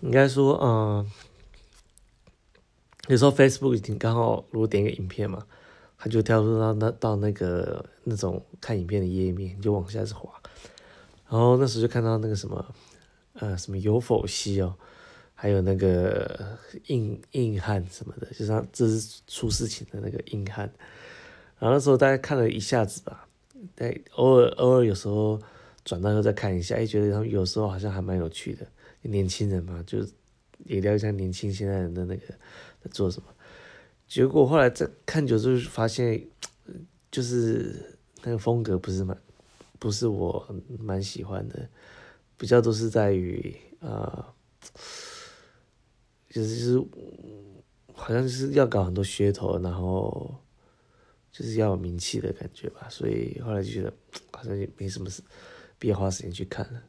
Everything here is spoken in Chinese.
应该说，嗯，有时候 Facebook 已经刚好如果点一个影片嘛，它就跳出到那到那个那种看影片的页面，你就往下滑。然后那时候就看到那个什么，呃，什么有否西哦，还有那个硬硬汉什么的，就像这是出事情的那个硬汉。然后那时候大概看了一下子吧，但偶尔偶尔有时候转到又再看一下，哎，觉得他们有时候好像还蛮有趣的，年轻人嘛，就也聊一下年轻现在人的那个在做什么。结果后来再看久之后发现，就是那个风格不是蛮。不是我蛮喜欢的，比较都是在于啊、就是就是好像就是要搞很多噱头，然后就是要有名气的感觉吧，所以后来就觉得好像也没什么事别花时间去看了。